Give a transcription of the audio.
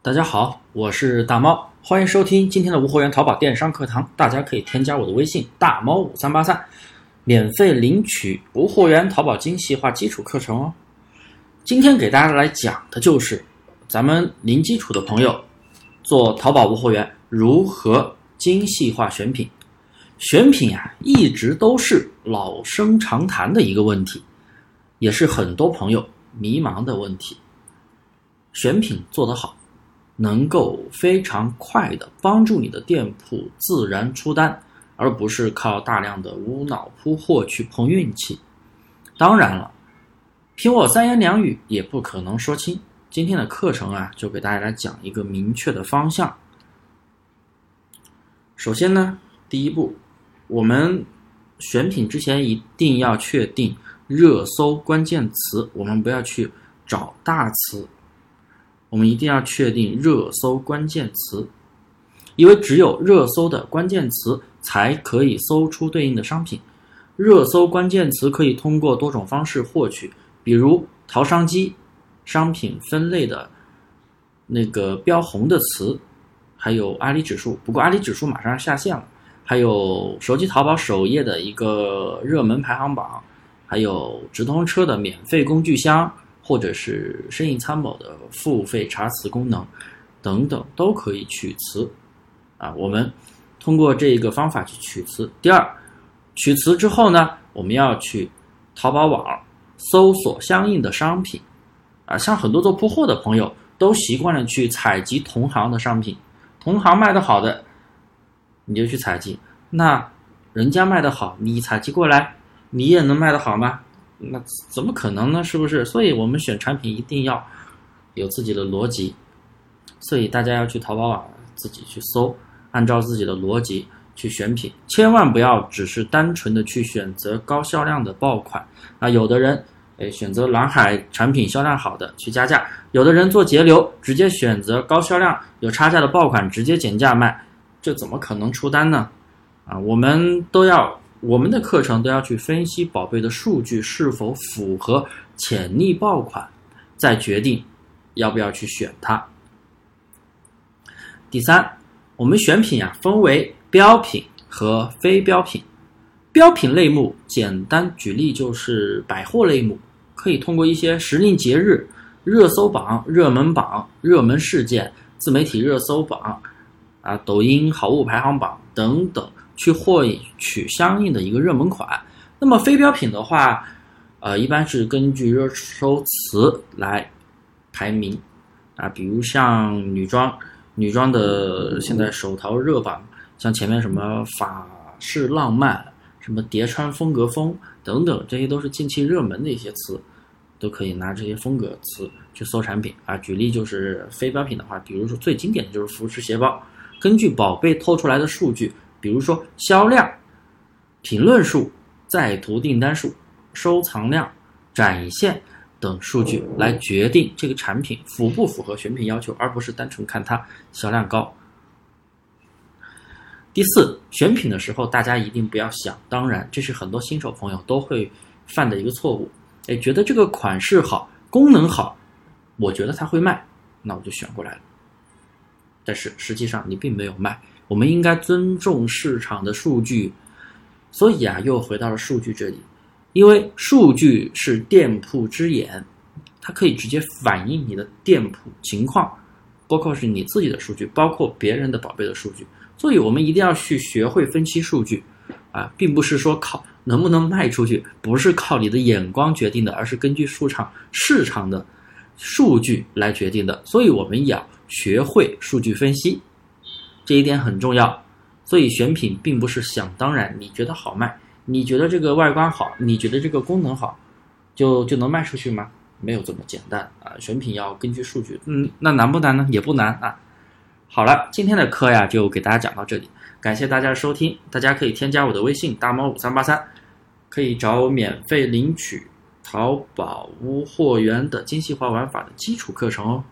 大家好，我是大猫，欢迎收听今天的无货源淘宝电商课堂。大家可以添加我的微信大猫五三八三，免费领取无货源淘宝精细化基础课程哦。今天给大家来讲的就是咱们零基础的朋友做淘宝无货源如何精细化选品。选品啊，一直都是老生常谈的一个问题，也是很多朋友迷茫的问题。选品做得好。能够非常快的帮助你的店铺自然出单，而不是靠大量的无脑铺货去碰运气。当然了，凭我三言两语也不可能说清。今天的课程啊，就给大家来讲一个明确的方向。首先呢，第一步，我们选品之前一定要确定热搜关键词，我们不要去找大词。我们一定要确定热搜关键词，因为只有热搜的关键词才可以搜出对应的商品。热搜关键词可以通过多种方式获取，比如淘商机、商品分类的那个标红的词，还有阿里指数。不过阿里指数马上要下线了。还有手机淘宝首页的一个热门排行榜，还有直通车的免费工具箱。或者是生意参谋的付费查词功能，等等都可以取词，啊，我们通过这个方法去取词。第二，取词之后呢，我们要去淘宝网搜索相应的商品，啊，像很多做铺货的朋友都习惯了去采集同行的商品，同行卖的好的，你就去采集，那人家卖的好，你采集过来，你也能卖得好吗？那怎么可能呢？是不是？所以我们选产品一定要有自己的逻辑，所以大家要去淘宝网自己去搜，按照自己的逻辑去选品，千万不要只是单纯的去选择高销量的爆款啊！有的人哎选择蓝海产品销量好的去加价，有的人做节流直接选择高销量有差价的爆款直接减价卖，这怎么可能出单呢？啊，我们都要。我们的课程都要去分析宝贝的数据是否符合潜力爆款，再决定要不要去选它。第三，我们选品啊分为标品和非标品。标品类目简单举例就是百货类目，可以通过一些时令节日、热搜榜、热门榜、热门事件、自媒体热搜榜啊、抖音好物排行榜等等。去获取相应的一个热门款。那么非标品的话，呃，一般是根据热搜词来排名啊，比如像女装，女装的现在手淘热榜，像前面什么法式浪漫、什么叠穿风格风等等，这些都是近期热门的一些词，都可以拿这些风格词去搜产品啊。举例就是非标品的话，比如说最经典的就是服饰鞋包，根据宝贝透出来的数据。比如说销量、评论数、在途订单数、收藏量、展现等数据来决定这个产品符不符合选品要求，而不是单纯看它销量高。第四，选品的时候大家一定不要想当然，这是很多新手朋友都会犯的一个错误。哎，觉得这个款式好，功能好，我觉得它会卖，那我就选过来了。但是实际上你并没有卖。我们应该尊重市场的数据，所以啊，又回到了数据这里，因为数据是店铺之眼，它可以直接反映你的店铺情况，包括是你自己的数据，包括别人的宝贝的数据，所以我们一定要去学会分析数据，啊，并不是说靠能不能卖出去，不是靠你的眼光决定的，而是根据市场市场的数据来决定的，所以我们要学会数据分析。这一点很重要，所以选品并不是想当然。你觉得好卖，你觉得这个外观好，你觉得这个功能好，就就能卖出去吗？没有这么简单啊！选品要根据数据。嗯，那难不难呢？也不难啊。好了，今天的课呀就给大家讲到这里，感谢大家的收听。大家可以添加我的微信大猫五三八三，可以找我免费领取淘宝无货源的精细化玩法的基础课程哦。